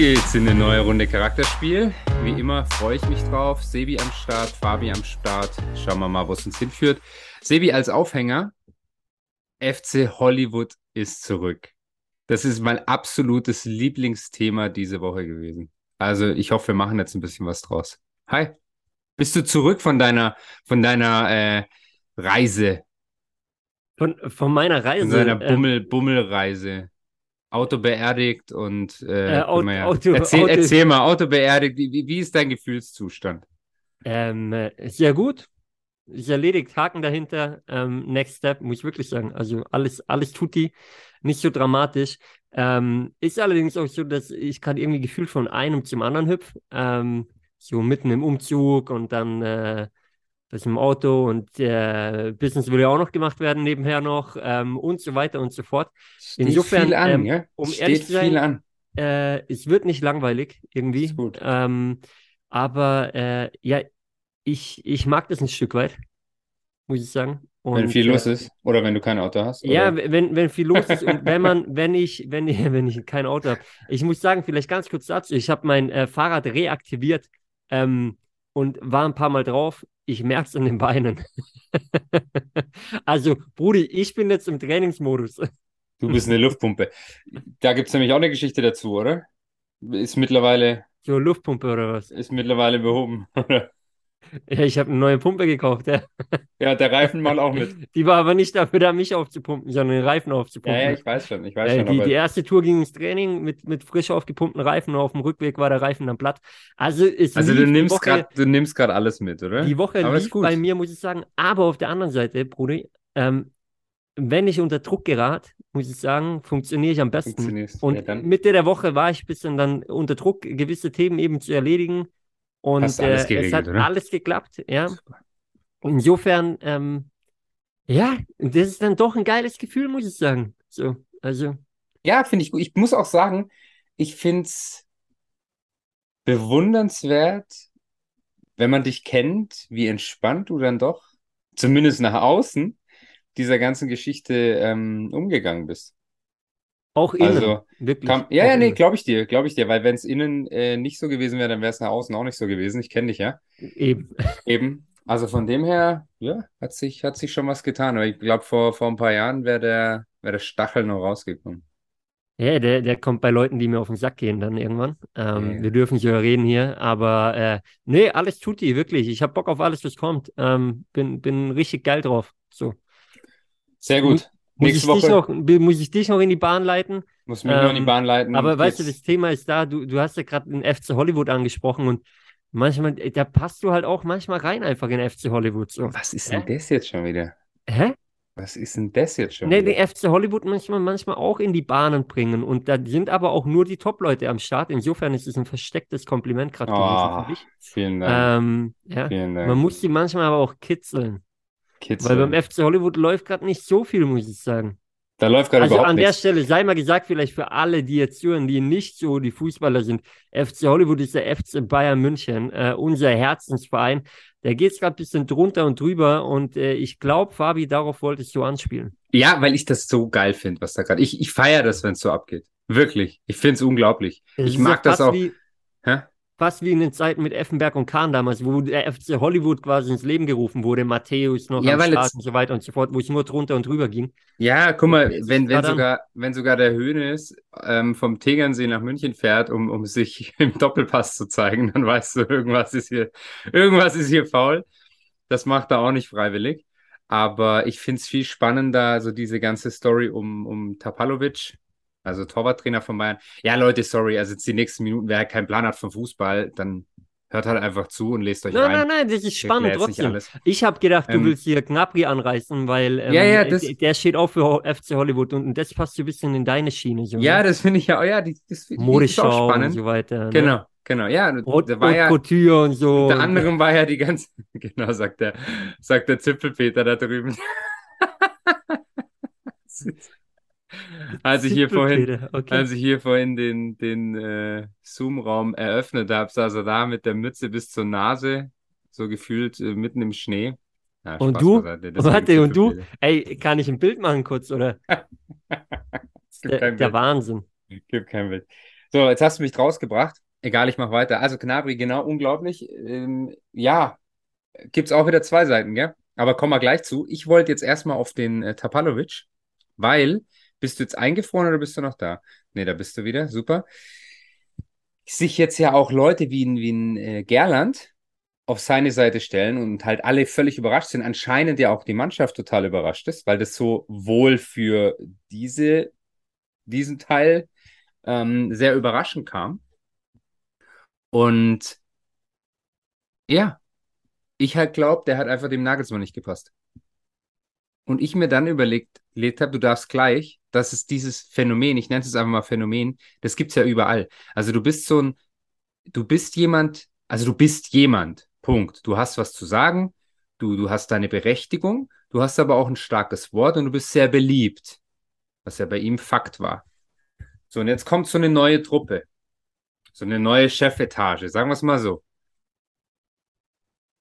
Geht's in eine neue Runde Charakterspiel. Wie immer freue ich mich drauf. Sebi am Start, Fabi am Start. Schauen wir mal, wo es uns hinführt. Sebi als Aufhänger. FC Hollywood ist zurück. Das ist mein absolutes Lieblingsthema diese Woche gewesen. Also ich hoffe, wir machen jetzt ein bisschen was draus. Hi. Bist du zurück von deiner, von deiner äh, Reise? Von, von meiner Reise? Von deiner Bummel, ähm, Bummelreise. Auto beerdigt und äh, äh, Auto, ja. Auto, erzähl, Auto, erzähl, mal, Auto beerdigt, wie, wie ist dein Gefühlszustand? Ähm, sehr gut. Ist erledigt, Haken dahinter. Ähm, next Step, muss ich wirklich sagen. Also alles, alles tut die. Nicht so dramatisch. Ähm, ist allerdings auch so, dass ich gerade irgendwie gefühlt von einem zum anderen hüpfe. Ähm, so mitten im Umzug und dann äh, das im Auto und äh, Business will ja auch noch gemacht werden nebenher noch ähm, und so weiter und so fort. Steht Insofern, viel an, ähm, ja? um Steht ehrlich zu sein, viel an. Äh, es wird nicht langweilig irgendwie. Ähm, aber äh, ja, ich, ich mag das ein Stück weit, muss ich sagen. Und, wenn viel los äh, ist oder wenn du kein Auto hast? Oder? Ja, wenn, wenn viel los ist und wenn man, wenn ich, wenn, wenn ich kein Auto habe. Ich muss sagen, vielleicht ganz kurz dazu, ich habe mein äh, Fahrrad reaktiviert ähm, und war ein paar Mal drauf. Ich merke es an den Beinen. also, Brudi, ich bin jetzt im Trainingsmodus. Du bist eine Luftpumpe. Da gibt es nämlich auch eine Geschichte dazu, oder? Ist mittlerweile. So, Luftpumpe oder was? Ist mittlerweile behoben, oder? Ja, ich habe eine neue Pumpe gekauft, ja. Ja, der Reifen mal auch mit. Die war aber nicht dafür da, mich aufzupumpen, sondern den Reifen aufzupumpen. Ja, ja, ich weiß schon, ich weiß äh, schon. Die, die erste Tour ging ins Training mit, mit frisch aufgepumpten Reifen und auf dem Rückweg war der Reifen dann platt. Also, es also du nimmst du nimmst gerade alles mit, oder? Die Woche Aber ist lief gut. bei mir, muss ich sagen. Aber auf der anderen Seite, Brudi, ähm, wenn ich unter Druck gerate, muss ich sagen, funktioniere ich am besten. Und ja, Mitte der Woche war ich ein bisschen dann unter Druck, gewisse Themen eben zu erledigen. Und Hast alles äh, es hat oder? alles geklappt, ja. Insofern, ähm, ja, das ist dann doch ein geiles Gefühl, muss ich sagen. So, also, Ja, finde ich gut. Ich muss auch sagen, ich finde es bewundernswert, wenn man dich kennt, wie entspannt du dann doch, zumindest nach außen, dieser ganzen Geschichte ähm, umgegangen bist. Auch innen, Also, wirklich. Kam, ja, ja, nee, glaube ich dir, glaube ich dir, weil wenn es innen äh, nicht so gewesen wäre, dann wäre es nach außen auch nicht so gewesen. Ich kenne dich ja. Eben. Eben. Also von dem her, ja, hat sich, hat sich schon was getan. Aber ich glaube, vor, vor ein paar Jahren wäre der, wäre der Stachel noch rausgekommen. Ja, der, der kommt bei Leuten, die mir auf den Sack gehen, dann irgendwann. Ähm, Ja. Wir dürfen nicht reden hier, aber äh, nee, alles tut die, wirklich. Ich habe Bock auf alles, was kommt. Ähm, bin, bin richtig geil drauf. So. Sehr gut. Muss Nächste ich, dich Woche noch, muss ich dich noch in die Bahn leiten? muss mich noch in die ähm, Bahn leiten. Aber weißt du, das Thema ist da, du, du hast ja gerade den FC Hollywood angesprochen und manchmal, äh, da passt du halt auch manchmal rein einfach in FC Hollywood. So. Was ist denn das jetzt schon wieder? Hä? Was ist denn das jetzt schon Nee, wieder? den FC Hollywood manchmal, manchmal auch in die Bahnen bringen. Und da sind aber auch nur die Top-Leute am Start. Insofern ist es ein verstecktes Kompliment gerade gewesen Oh, für dich. vielen Dank. Ähm, ja. Vielen Dank. Man muss sie manchmal aber auch kitzeln. Kids, Weil beim FC Hollywood läuft gerade nicht so viel, muss ich sagen. da läuft gerade Also überhaupt an der nichts. Stelle sei mal gesagt, vielleicht für alle, die jetzt hören, die nicht so die Fußballer sind. FC Hollywood ist der FC Bayern München, äh, unser Herzensverein. Da geht es gerade ein bisschen drunter und drüber und äh, ich glaube, Fabi, darauf wolltest du anspielen. Ja, weil ich das so geil finde, was da gerade. Ich, ich feiere das, wenn es so abgeht. Wirklich. Ich finde es unglaublich. Es Ich mag das auch. Wie, Hä? Fast wie in den Zeiten mit Effenberg und Kahn damals, wo der FC Hollywood quasi ins Leben gerufen wurde, Matthäus noch Ja, am Start und so weiter und so fort, wo es nur drunter und drüber ging. Ja, guck mal, wenn, wenn sogar, wenn sogar der Hönes ähm, vom Tegernsee nach München fährt, um, um sich im Doppelpass zu zeigen, dann weißt du, irgendwas ist hier, irgendwas ist hier faul. Das macht er auch nicht freiwillig. Aber ich finde es viel spannender, so diese ganze Story um, um Tapalovic, also Torwarttrainer von Bayern. Ja, Leute, sorry, also jetzt die nächsten Minuten, wer keinen Plan hat vom Fußball, dann hört halt einfach zu und lest euch Nein, rein. nein, nein, das ist Ich spannend trotzdem. Ich habe gedacht, du Ähm, willst hier Gnabry anreißen, weil ähm, Ja, ja, das- der, steht auch für FC Hollywood und das passt so ein bisschen in deine Schiene. So, Ja, ne? das finde ich ja, oh ja, die, das, ist Modeschau auch und spannend. so weiter. Ne? Genau, genau, ja. Haute, Da war ja, Couture und so. unter anderem war ja die ganze, genau, sagt der, sagt der Zipfelpeter da drüben. Als ich hier vorhin, Okay. als ich hier vorhin den, den äh, Zoom-Raum eröffnet habe, saß er da mit der Mütze bis zur Nase, so gefühlt äh, mitten im Schnee. Ja, Und Spaß du? Warte, und du? Ey, kann ich ein Bild machen kurz, oder? Es gibt Der, kein der. Wahnsinn. Gibt kein Bild. So, jetzt hast du mich draus gebracht. Egal, ich mache weiter. Also Gnabry, genau, unglaublich. Ähm, ja, gibt es auch wieder zwei Seiten, gell? Aber kommen wir gleich zu. Ich wollte jetzt erstmal auf den äh, Tapalovic, weil, bist du jetzt eingefroren oder bist du noch da? Nee, da bist du wieder, super. Sich jetzt ja auch Leute wie, wie ein äh, Gerland auf seine Seite stellen und halt alle völlig überrascht sind. Anscheinend ja auch die Mannschaft total überrascht ist, weil das so wohl für diese, diesen Teil ähm, sehr überraschend kam. Und ja, ich halt glaube, der hat einfach dem Nagelsmann nicht gepasst. Und ich mir dann überlegt, überlegt habe, du darfst gleich, dass es dieses Phänomen, ich nenne es einfach mal Phänomen, das gibt es ja überall. Also du bist so ein, du bist jemand, also du bist jemand, Punkt. Du hast was zu sagen, du, du hast deine Berechtigung, du hast aber auch ein starkes Wort und du bist sehr beliebt, was ja bei ihm Fakt war. So, und jetzt kommt so eine neue Truppe, so eine neue Chefetage, sagen wir es mal so.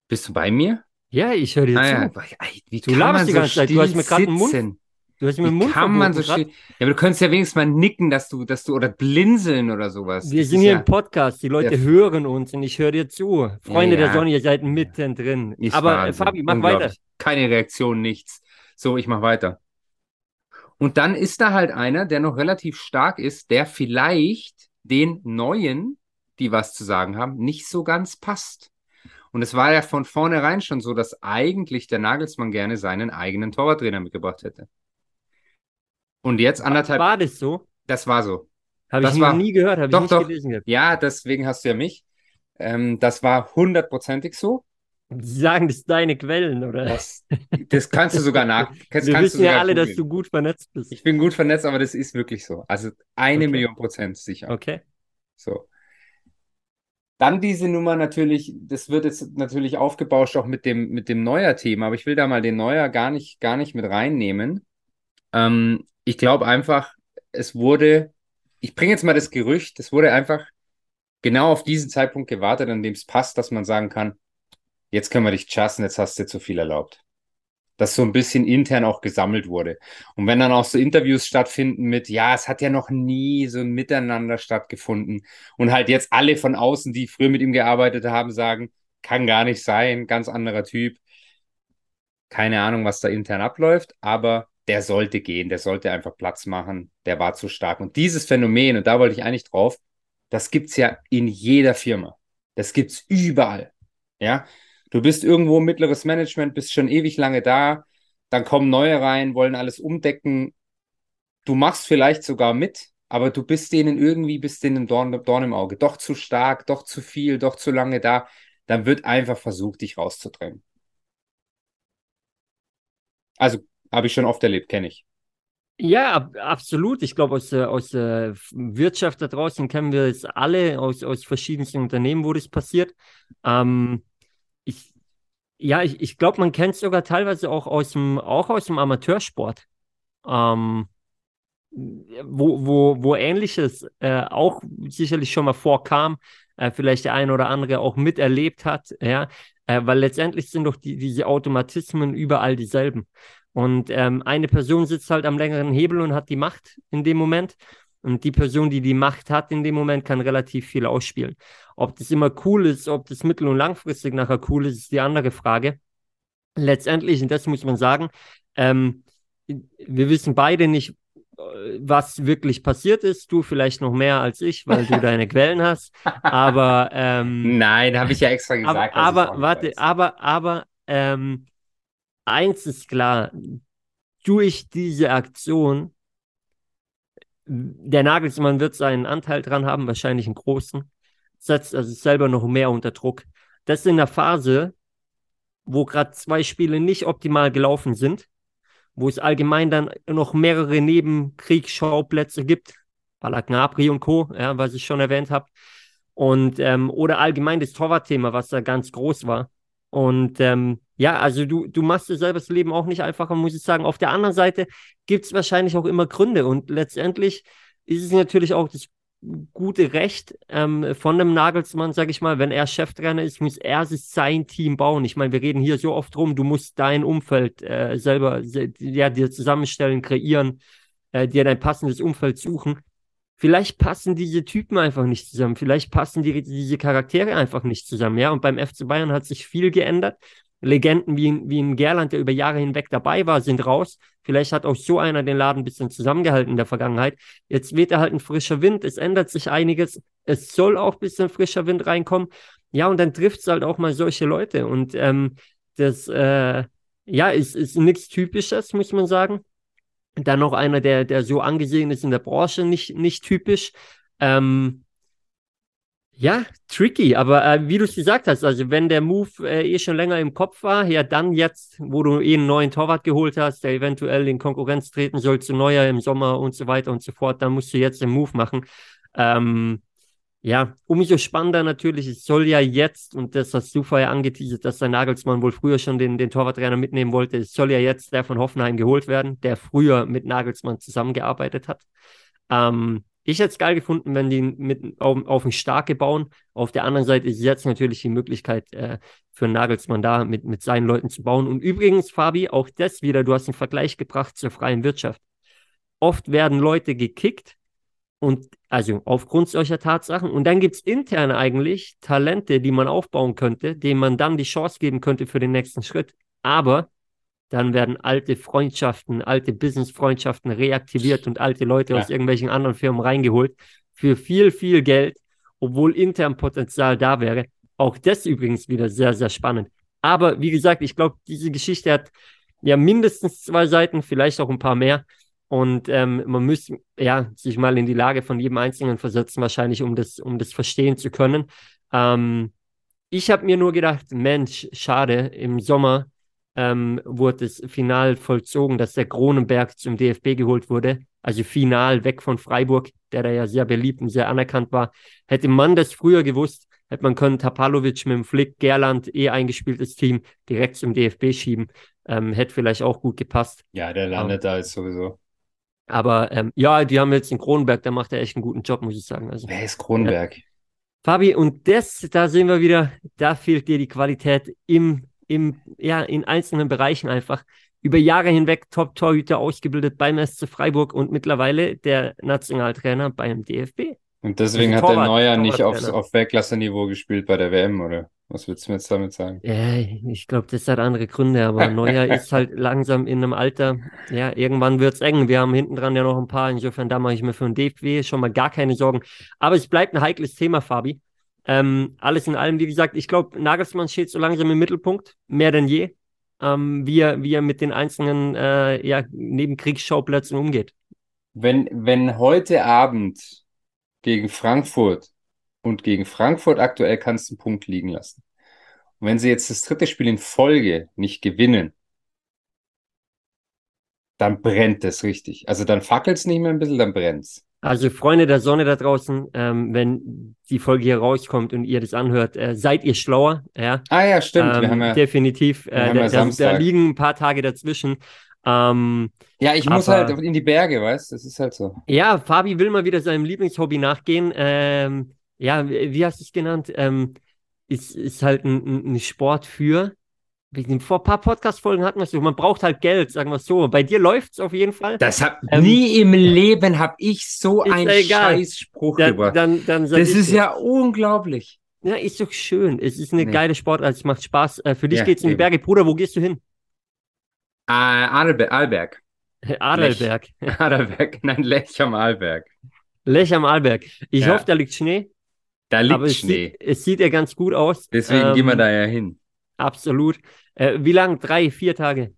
Bist du bei mir? Ja, ich höre dir Ah, zu. Wie Du laberst die so ganze Zeit. Du hast mir gerade den Mund-? Du hast mir Wie Mund kann man so grad. still? Ja, aber du könntest ja wenigstens mal nicken, dass du, dass du, oder blinzeln oder sowas. Wir Das sind hier ja, im Podcast, die Leute Ja. hören uns und ich höre dir zu. Freunde Ja, der. Sonne, ihr seid mittendrin. ist Aber äh, Wahnsinn. Fabi, mach weiter. Keine Reaktion, nichts. So, ich mach weiter. Und dann ist da halt einer, der noch relativ stark ist, der vielleicht den Neuen, die was zu sagen haben, nicht so ganz passt. Und es war ja von vornherein schon so, dass eigentlich der Nagelsmann gerne seinen eigenen Torwarttrainer mitgebracht hätte. Und jetzt anderthalb, War das so? das war so. Habe ich Das noch war- nie gehört, habe ich nicht doch. gelesen gehabt. Ja, deswegen hast du ja mich. Ähm, das war hundertprozentig so. Die sagen, das sind deine Quellen, oder? Das, das kannst du sogar nach. Das Wir wissen ja alle, dass googeln. du gut vernetzt bist. Ich bin gut vernetzt, aber das ist wirklich so. Also eine Okay. Million Prozent sicher. Okay. So. Dann diese Nummer natürlich, das wird jetzt natürlich aufgebauscht auch mit dem, mit dem Neuer-Thema, aber ich will da mal den Neuer gar nicht, gar nicht mit reinnehmen. Ähm, ich glaube einfach, es wurde, ich bringe jetzt mal das Gerücht, es wurde einfach genau auf diesen Zeitpunkt gewartet, an dem es passt, dass man sagen kann, jetzt können wir dich chassen, jetzt hast du dir zu viel erlaubt. Dass so ein bisschen intern auch gesammelt wurde. Und wenn dann auch so Interviews stattfinden mit, ja, es hat ja noch nie so ein Miteinander stattgefunden und halt jetzt alle von außen, die früher mit ihm gearbeitet haben, sagen, kann gar nicht sein, ganz anderer Typ. Keine Ahnung, was da intern abläuft, aber der sollte gehen, der sollte einfach Platz machen, der war zu stark. Und dieses Phänomen, und da wollte ich eigentlich drauf, das gibt's ja in jeder Firma. Das gibt's überall. Ja, du bist irgendwo mittleres Management, bist schon ewig lange da, dann kommen neue rein, wollen alles umdecken. Du machst vielleicht sogar mit, aber du bist denen irgendwie, bist denen Dorn, Dorn im Auge. Doch zu stark, doch zu viel, doch zu lange da. Dann wird einfach versucht, dich rauszudrängen. Also, habe ich schon oft erlebt, kenne ich. Ja, ab, absolut. Ich glaube, aus, aus der Wirtschaft da draußen kennen wir es alle, aus, aus verschiedensten Unternehmen, wo das passiert. Ähm, ja, ich, ich glaube, man kennt es sogar teilweise auch aus dem, auch aus dem Amateursport. Ähm, wo, wo, wo Ähnliches äh, auch sicherlich schon mal vorkam, äh, vielleicht der eine oder andere auch miterlebt hat, ja, äh, weil letztendlich sind doch die, diese Automatismen überall dieselben. Und ähm, eine Person sitzt halt am längeren Hebel und hat die Macht in dem Moment. Und die Person, die die Macht hat in dem Moment, kann relativ viel ausspielen. Ob das immer cool ist, ob das mittel- und langfristig nachher cool ist, ist die andere Frage. Letztendlich, und das muss man sagen, ähm, wir wissen beide nicht, äh, was wirklich passiert ist. Du vielleicht noch mehr als ich, weil du deine Quellen hast. Aber ähm, Nein, habe ich ja extra aber, gesagt. aber nicht warte, weiß. aber, aber, ähm, eins ist klar, durch diese Aktion, der Nagelsmann wird seinen Anteil dran haben, wahrscheinlich einen großen, setzt sich selber noch mehr unter Druck. Das in der Phase, wo gerade zwei Spiele nicht optimal gelaufen sind, wo es allgemein dann noch mehrere Nebenkriegsschauplätze gibt, Balagnabri und Co., ja, was ich schon erwähnt habe, und ähm, oder allgemein das Torwartthema, was da ganz groß war. Und ähm, ja, also du, du machst dir selber das Leben auch nicht einfacher, muss ich sagen. Auf der anderen Seite gibt es wahrscheinlich auch immer Gründe. Und letztendlich ist es natürlich auch das gute Recht ähm, von dem Nagelsmann, sage ich mal, wenn er Cheftrainer ist, muss er sich sein Team bauen. Ich meine, wir reden hier so oft drum, du musst dein Umfeld äh, selber se ja, dir zusammenstellen, kreieren, äh, dir dein passendes Umfeld suchen. vielleicht passen diese Typen einfach nicht zusammen, vielleicht passen die, diese Charaktere einfach nicht zusammen, ja. Und beim FC Bayern hat sich viel geändert. Legenden wie, wie ein Gerland, der über Jahre hinweg dabei war, sind raus. Vielleicht hat auch so einer den Laden ein bisschen zusammengehalten in der Vergangenheit. Jetzt weht er halt ein frischer Wind, es ändert sich einiges. Es soll auch ein bisschen frischer Wind reinkommen. Ja, und dann trifft es halt auch mal solche Leute. Und ähm, das, äh, ja, ist, ist nichts Typisches, muss man sagen. Dann noch einer, der, der so angesehen ist in der Branche, nicht, nicht typisch. Ähm, ja, tricky, aber äh, wie du es gesagt hast, also wenn der Move äh, eh schon länger im Kopf war, ja dann jetzt, wo du eh einen neuen Torwart geholt hast, der eventuell in Konkurrenz treten soll zu Neuer im Sommer und so weiter und so fort, dann musst du jetzt den Move machen. Ähm, ja, umso spannender natürlich, es soll ja jetzt, und das hast du vorher angeteasert, dass der Nagelsmann wohl früher schon den, den Torwarttrainer mitnehmen wollte, es soll ja jetzt der von Hoffenheim geholt werden, der früher mit Nagelsmann zusammengearbeitet hat. Ähm, ich hätte es geil gefunden, wenn die mit auf, auf ein Starke bauen. Auf der anderen Seite ist jetzt natürlich die Möglichkeit äh, für Nagelsmann da, mit, mit seinen Leuten zu bauen. Und übrigens, Fabi, auch das wieder, du hast einen Vergleich gebracht zur freien Wirtschaft. Oft werden Leute gekickt, und also aufgrund solcher Tatsachen. Und dann gibt es intern eigentlich Talente, die man aufbauen könnte, denen man dann die Chance geben könnte für den nächsten Schritt. Aber dann werden alte Freundschaften, alte Business-Freundschaften reaktiviert und alte Leute ja. aus irgendwelchen anderen Firmen reingeholt für viel, viel Geld, obwohl intern Potenzial da wäre. Auch das übrigens wieder sehr, sehr spannend. Aber wie gesagt, ich glaube, diese Geschichte hat ja mindestens zwei Seiten, vielleicht auch ein paar mehr. Und ähm, man müsste ja sich mal in die Lage von jedem Einzelnen versetzen, wahrscheinlich, um das, um das verstehen zu können. Ähm, ich habe mir nur gedacht, Mensch, schade, im Sommer ähm, wurde es final vollzogen, dass der Kronenberg zum DFB geholt wurde. Also final weg von Freiburg, der da ja sehr beliebt und sehr anerkannt war. Hätte man das früher gewusst, hätte man können Tapalovic mit dem Flick, Gerland, eh eingespieltes Team, direkt zum DFB schieben. Ähm, hätte vielleicht auch gut gepasst. Ja, der landet um, da jetzt sowieso. Aber ähm, ja, die haben jetzt den Kronenberg, der macht ja echt einen guten Job, muss ich sagen. Also, Wer ist Kronenberg? Ja. Fabi, und das, da sehen wir wieder, da fehlt dir die Qualität im, im, ja, in einzelnen Bereichen einfach. Über Jahre hinweg Top-Torhüter ausgebildet beim SC Freiburg und mittlerweile der Nationaltrainer beim DFB. Und deswegen also hat der Neuer nicht aufs, auf Weltklasse-Niveau gespielt bei der WM, oder? Was willst du mir jetzt damit sagen? Ja, ich glaube, das hat andere Gründe, aber Neuer ist halt langsam in einem Alter, ja, irgendwann wird es eng. Wir haben hinten dran ja noch ein paar, insofern da mache ich mir für den DFW schon mal gar keine Sorgen. Aber es bleibt ein heikles Thema, Fabi. Ähm, alles in allem, wie gesagt, ich glaube, Nagelsmann steht so langsam im Mittelpunkt, mehr denn je, ähm, wie, er, wie er mit den einzelnen äh, ja, Nebenkriegsschauplätzen umgeht. Wenn, wenn heute Abend gegen Frankfurt und gegen Frankfurt aktuell kannst du einen Punkt liegen lassen. Und wenn sie jetzt das dritte Spiel in Folge nicht gewinnen, dann brennt es richtig. Also dann fackelt es nicht mehr ein bisschen, dann brennt es. Also Freunde der Sonne da draußen, ähm, wenn die Folge hier rauskommt und ihr das anhört, äh, seid ihr schlauer. Ja? Ah ja, stimmt. Ähm, wir haben ja, definitiv. Äh, da, ja da, liegen ein paar Tage dazwischen. Ähm, ja, ich muss halt in die Berge, weißt du? Das ist halt so. Ja, Fabi will mal wieder seinem Lieblingshobby nachgehen. Ähm, ja, wie hast du es genannt? Ähm, ist, ist halt ein, ein Sport für. Vor ein paar Podcast-Folgen hatten wir es so, man braucht halt Geld, sagen wir es so. Bei dir läuft es auf jeden Fall. Das hab, ähm, nie im Leben habe ich so einen Scheißspruch dann, gebracht. Dann, dann das ist ja unglaublich. Ja, ist doch schön. Es ist eine nee. geile Sportart, es macht Spaß. Äh, für dich ja, geht's in die Berge. Bruder, wo gehst du hin? Äh, Adelberg. Arlberg. Adelberg. Lech. Adelberg, nein, Lech am Arlberg. Lech am Arlberg. Ich ja. hoffe, da liegt Schnee. Da liegt Schnee. Es sieht, es sieht ja ganz gut aus. Deswegen ähm, gehen wir ähm, da ja hin. Absolut. Äh, wie lang? Drei, vier Tage?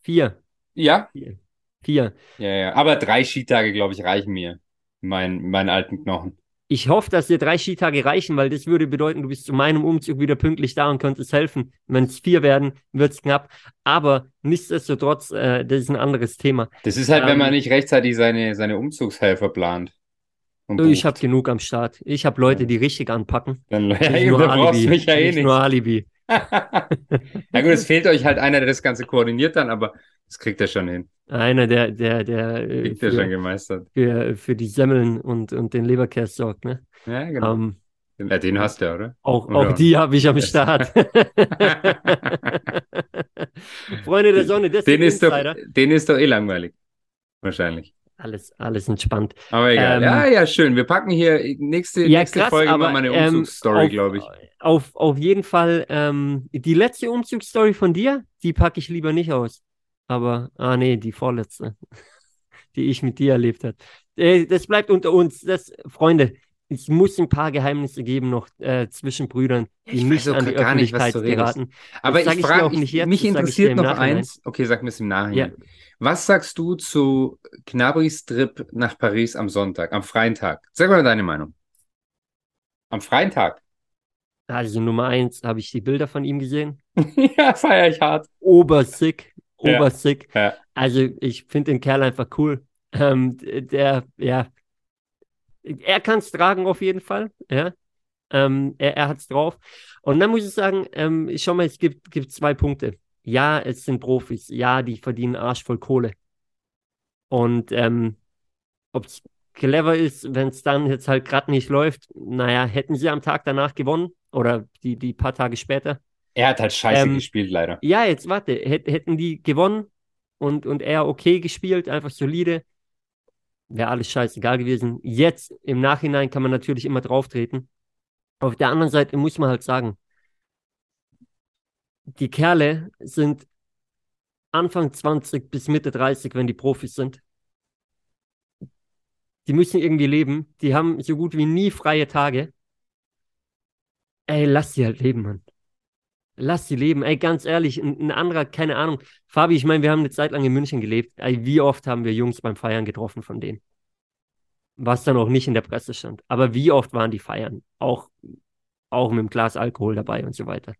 Vier. Ja. Vier. Vier. Ja, ja. Aber drei Skitage, glaube ich, reichen mir. Mein, meinen alten Knochen. Ich hoffe, dass dir drei Skitage reichen, weil das würde bedeuten, du bist zu meinem Umzug wieder pünktlich da und könntest helfen. Wenn es vier werden, wird es knapp. Aber nichtsdestotrotz, äh, das ist ein anderes Thema. Das ist halt, ähm, wenn man nicht rechtzeitig seine, seine Umzugshelfer plant. Ich habe genug am Start. Ich habe Leute, die richtig anpacken. Dann ja, eben, nur Alibi. mich ja eh nicht. Nur Alibi. Na gut, es fehlt euch halt einer, der das Ganze koordiniert dann, aber das kriegt er schon hin. Einer, der, der, der äh, kriegt er schon gemeistert. Für, für die Semmeln und, und den Leberkäse sorgt, ne? Ja, genau. Um, ähm, ja, den hast du, oder? Auch, oder? auch die habe ich am Start. Freunde der Sonne, das den ist, doch, den ist doch eh langweilig. Wahrscheinlich. Alles, alles entspannt. Aber egal. Ähm, ja, ja, schön. Wir packen hier nächste, Ja, nächste krass, Folge aber mal meine ähm, Umzugsstory, auf, glaube ich. Auf, auf jeden Fall, ähm, die letzte Umzugsstory von dir, die packe ich lieber nicht aus. Aber, ah nee, die vorletzte, die ich mit dir erlebt habe. Äh, das bleibt unter uns. Das, Freunde, es muss ein paar Geheimnisse geben noch äh, zwischen Brüdern, die Ich nicht auch an die gar nicht, was Öffentlichkeit redest. geraten. Aber das ich frage, nicht jetzt, mich interessiert noch Nachhinein. eins. Okay, sag mir es im Nachhinein. Ja. Was sagst du zu Knabris Trip nach Paris am Sonntag, am freien Tag? Sag mal deine Meinung. Am freien Tag. Also Nummer eins, habe ich die Bilder von ihm gesehen. ja, feiere ich hart. Obersick, Ja. obersick. Ja. Also ich finde den Kerl einfach cool. Ähm, der, ja, er kann es tragen auf jeden Fall, ja. Ähm, er, er hat es drauf. Und dann muss ich sagen, ähm, schau mal, es gibt, gibt zwei Punkte. Ja, es sind Profis. Ja, die verdienen Arsch voll Kohle. Und ähm, ob es clever ist, wenn es dann jetzt halt gerade nicht läuft, naja, hätten sie am Tag danach gewonnen oder die, die paar Tage später. Er hat halt scheiße Ähm, gespielt, leider. Ja, jetzt warte, Hät, hätten die gewonnen und, und er okay gespielt, einfach solide, wäre alles scheißegal gewesen. Jetzt im Nachhinein kann man natürlich immer drauftreten. Auf der anderen Seite muss man halt sagen, die Kerle sind Anfang 20 bis Mitte 30, wenn die Profis sind. Die müssen irgendwie leben. Die haben so gut wie nie freie Tage. Ey, lass sie halt leben, Mann. Lass sie leben. Ey, ganz ehrlich, ein, ein anderer, keine Ahnung. Fabi, ich meine, wir haben eine Zeit lang in München gelebt. Ey, wie oft haben wir Jungs beim Feiern getroffen von denen? Was dann auch nicht in der Presse stand. Aber wie oft waren die Feiern? Auch, auch mit einem Glas Alkohol dabei und so weiter.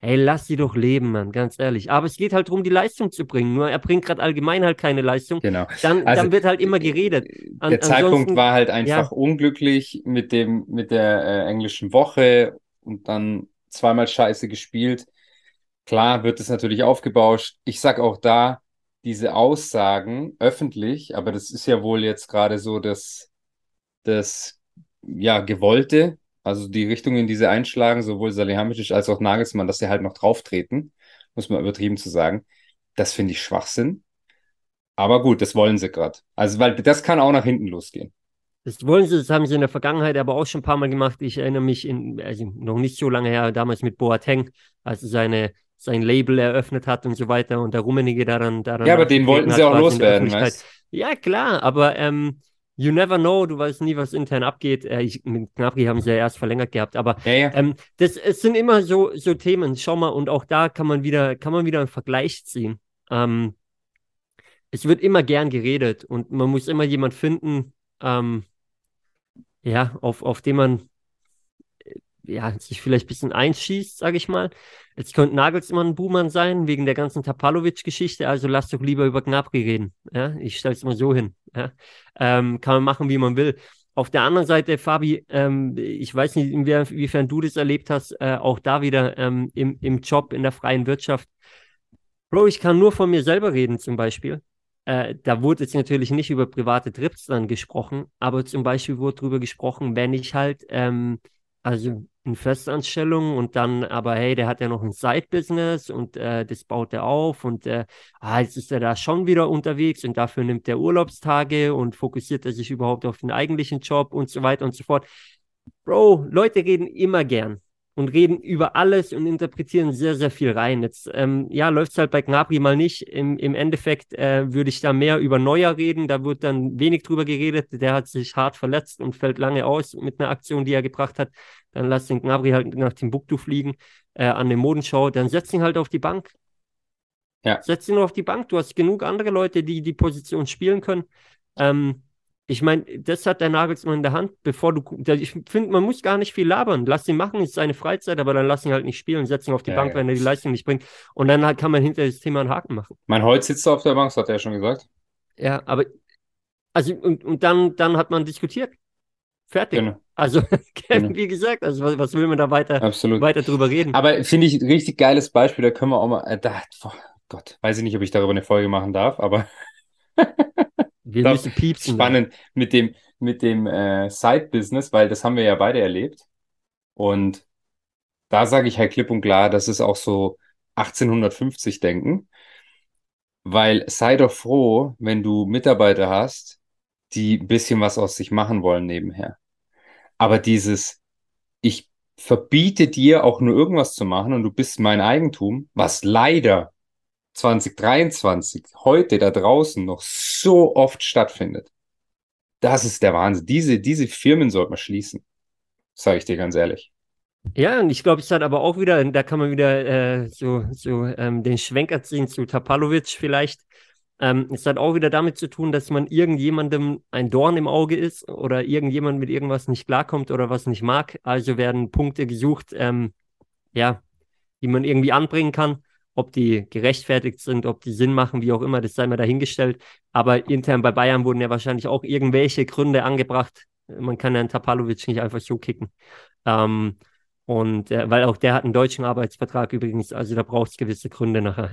Ey, lass sie doch leben, Mann, ganz ehrlich. Aber es geht halt darum, die Leistung zu bringen. Nur er bringt gerade allgemein halt keine Leistung. Genau. Dann, Also, dann wird halt immer geredet. An- der Zeitpunkt war halt einfach unglücklich mit dem, mit der äh, englischen Woche und dann zweimal scheiße gespielt. Klar wird es natürlich aufgebauscht. Ich sag auch da, diese Aussagen öffentlich, aber das ist ja wohl jetzt gerade so das, das ja, Gewollte, also die Richtung, in die sie einschlagen, sowohl Salihamidzic als auch Nagelsmann, dass sie halt noch drauftreten, muss man übertrieben zu sagen. Das finde ich Schwachsinn. Aber gut, das wollen sie gerade. Also, weil das kann auch nach hinten losgehen. Das wollen sie, das haben sie in der Vergangenheit aber auch schon ein paar Mal gemacht. Ich erinnere mich in, also noch nicht so lange her, damals mit Boateng, als er seine, sein Label eröffnet hat und so weiter und der Rummenigge daran, daran Ja, aber den wollten sie auch loswerden, weißt Ja, klar, aber ähm, you never know, du weißt nie, was intern abgeht. Äh, ich, mit Gnabry haben sie ja erst verlängert gehabt, aber Ja, ja. ähm, das, es sind immer so, so Themen. Schau mal, und auch da kann man wieder, kann man wieder einen Vergleich ziehen. Ähm, es wird immer gern geredet und man muss immer jemand finden, ähm, ja, auf, auf den man äh, ja, sich vielleicht ein bisschen einschießt, sage ich mal. Jetzt könnte Nagelsmann ein Buhmann sein, wegen der ganzen Tapalovic-Geschichte, also lass doch lieber über Gnabry reden. Ja, ich stelle es mal so hin. Ja. Ähm, kann man machen, wie man will. Auf der anderen Seite, Fabi, ähm, ich weiß nicht, inwiefern, du das erlebt hast, äh, auch da wieder ähm, im, im Job, in der freien Wirtschaft. Bro, ich kann nur von mir selber reden, zum Beispiel. Äh, da wurde jetzt natürlich nicht über private Trips dann gesprochen, aber zum Beispiel wurde darüber gesprochen, wenn ich halt, ähm, also in Festanstellung und dann, aber hey, der hat ja noch ein Side-Business und äh, das baut er auf und äh, ah, jetzt ist er da schon wieder unterwegs und dafür nimmt er Urlaubstage und fokussiert er sich überhaupt auf den eigentlichen Job und so weiter und so fort. Bro, Leute reden immer gern und reden über alles und interpretieren sehr, sehr viel rein. Jetzt, ähm, ja, läuft es halt bei Gnabry mal nicht. Im, im Endeffekt äh, würde ich da mehr über Neuer reden. Da wird dann wenig drüber geredet. Der hat sich hart verletzt und fällt lange aus mit einer Aktion, die er gebracht hat. Dann lass den Gnabry halt nach Timbuktu fliegen äh, an der Modenschau. Dann setz ihn halt auf die Bank. Ja. Setz ihn auf die Bank. Du hast genug andere Leute, die die Position spielen können. Ähm, ich meine, das hat der Nagelsmann in der Hand, bevor du. Ich finde, man muss gar nicht viel labern. Lass ihn machen, ist seine Freizeit, aber dann lass ihn halt nicht spielen, setz ihn auf die Ja, Bank, ja. wenn er die Leistung nicht bringt. Und dann halt kann man hinter das Thema einen Haken machen. Mein Holz sitzt auf der Bank, das hat er ja schon gesagt. Ja, aber. Also, und, und dann, dann hat man diskutiert. Fertig. Genau, Also, Genau. wie gesagt, also was, was will man da weiter, absolut. weiter drüber reden? Aber finde ich ein richtig geiles Beispiel, da können wir auch mal, äh, da, boah, Gott, weiß ich nicht, ob ich darüber eine Folge machen darf, aber Wir doch, müssen piepsen. spannend mit dem, mit dem äh, Side-Business, weil das haben wir ja beide erlebt. Und da sage ich halt klipp und klar, das ist auch so 1850 denken, weil sei doch froh, wenn du Mitarbeiter hast, die ein bisschen was aus sich machen wollen nebenher. Aber dieses, ich verbiete dir auch nur irgendwas zu machen und du bist mein Eigentum, was leider 2023, heute da draußen noch so oft stattfindet. Das ist der Wahnsinn. Diese, diese Firmen sollte man schließen. Sage ich dir ganz ehrlich. Ja, und ich glaube, es hat aber auch wieder, da kann man wieder äh, so, so ähm, den Schwenker ziehen zu Tapalovic vielleicht. Ähm, es hat auch wieder damit zu tun, dass man irgendjemandem ein Dorn im Auge ist oder irgendjemand mit irgendwas nicht klarkommt oder was nicht mag. Also werden Punkte gesucht, ähm, ja, die man irgendwie anbringen kann. Ob die gerechtfertigt sind, ob die Sinn machen, wie auch immer, das sei mal dahingestellt. Aber intern bei Bayern wurden ja wahrscheinlich auch irgendwelche Gründe angebracht. Man kann ja einen Tapalovic nicht einfach so kicken. Ähm, und äh, weil auch der hat einen deutschen Arbeitsvertrag übrigens, also da braucht es gewisse Gründe nachher.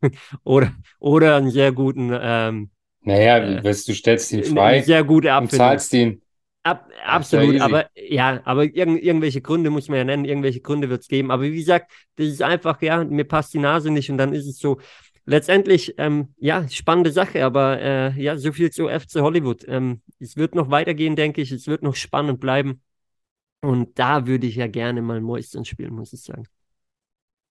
Ja? oder, oder einen sehr guten. Ähm, naja, äh, du stellst ihn frei. Sehr gute Abfindung. Und zahlst ihn. Ab, absolut, ja aber ja, aber irg irgendwelche Gründe muss man ja nennen, irgendwelche Gründe wird es geben. Aber wie gesagt, das ist einfach, ja, mir passt die Nase nicht und dann ist es so. Letztendlich, ähm, ja, spannende Sache, aber äh, ja, so viel zu FC Hollywood. Ähm, es wird noch weitergehen, denke ich. Es wird noch spannend bleiben. Und da würde ich ja gerne mal Mäuschen spielen, muss ich sagen.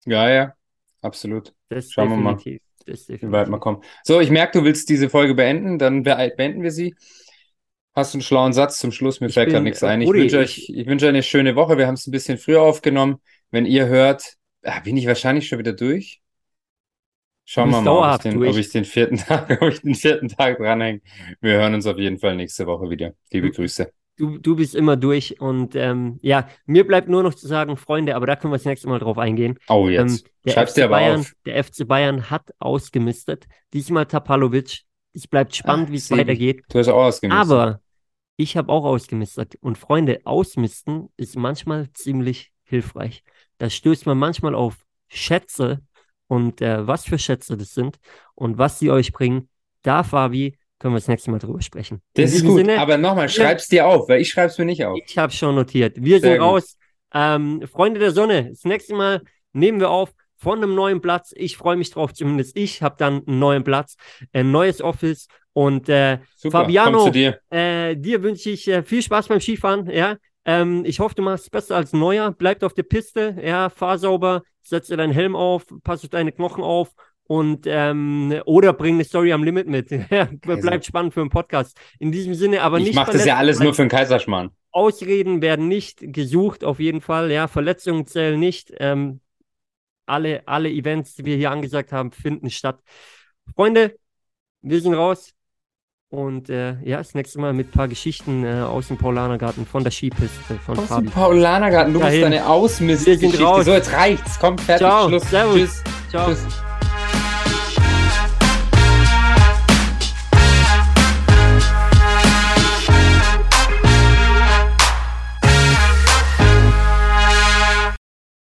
Ja, ja, absolut. Das Schauen definitiv. wir mal, das wie weit wir kommen. So, ich merke, du willst diese Folge beenden, dann beenden wir sie. Hast du einen schlauen Satz zum Schluss? Mir ich fällt gerade nichts ein. Ich wünsche euch, ich wünsche eine schöne Woche. Wir haben es ein bisschen früher aufgenommen. Wenn ihr hört, ah, bin ich wahrscheinlich schon wieder durch. Schauen wir mal, ob ich, den, ob ich, den, vierten Tag, ob ich den vierten Tag dranhänge. Wir hören uns auf jeden Fall nächste Woche wieder. Liebe Grüße du, du bist immer durch. Und ähm, ja, mir bleibt nur noch zu sagen, Freunde, aber da können wir das nächste Mal drauf eingehen. Oh, jetzt. Ähm, der Schreib's FC dir aber Bayern, auf. Der FC Bayern hat ausgemistet. Diesmal Tapalovic. Es bleibt spannend, wie es weitergeht. Du hast auch ausgemistet. Aber ich habe auch ausgemistet. Und Freunde, ausmisten ist manchmal ziemlich hilfreich. Da stößt man manchmal auf Schätze und äh, was für Schätze das sind und was sie euch bringen. Da, Fabi, können wir das nächste Mal drüber sprechen. Das ist gut, Sinne, aber nochmal, schreib's dir auf, weil ich schreib's mir nicht auf. Ich habe schon notiert. Wir Sehr sind gut. raus. Ähm, Freunde der Sonne, das nächste Mal nehmen wir auf von einem neuen Platz. Ich freue mich drauf, zumindest ich habe dann einen neuen Platz, ein neues Office. Und äh, Super, Fabiano, dir, äh, dir wünsche ich äh, viel Spaß beim Skifahren. Ja, ähm, ich hoffe, du machst es besser als Neuer. Bleib auf der Piste, ja, fahr sauber, setz dir deinen Helm auf, pass auf deine Knochen auf und ähm, oder bring eine Story am Limit mit. Bleibt spannend für einen Podcast. In diesem Sinne, aber nicht. Ich mache das ja alles nur für den Kaiserschmarrn. Ausreden werden nicht gesucht, auf jeden Fall. Ja, Verletzungen zählen nicht. Ähm, alle, alle Events, die wir hier angesagt haben, finden statt. Freunde, wir sind raus. Und äh, ja, das nächste Mal mit ein paar Geschichten äh, aus dem Paulanergarten von der Skipiste von aus Fabi. Aus dem Paulanergarten, du Dahin. bist deine Ausmistgeschichte. So, jetzt reicht's. Komm, fertig, Ciao. Schluss. Servus. Tschüss. Ciao. Tschüss.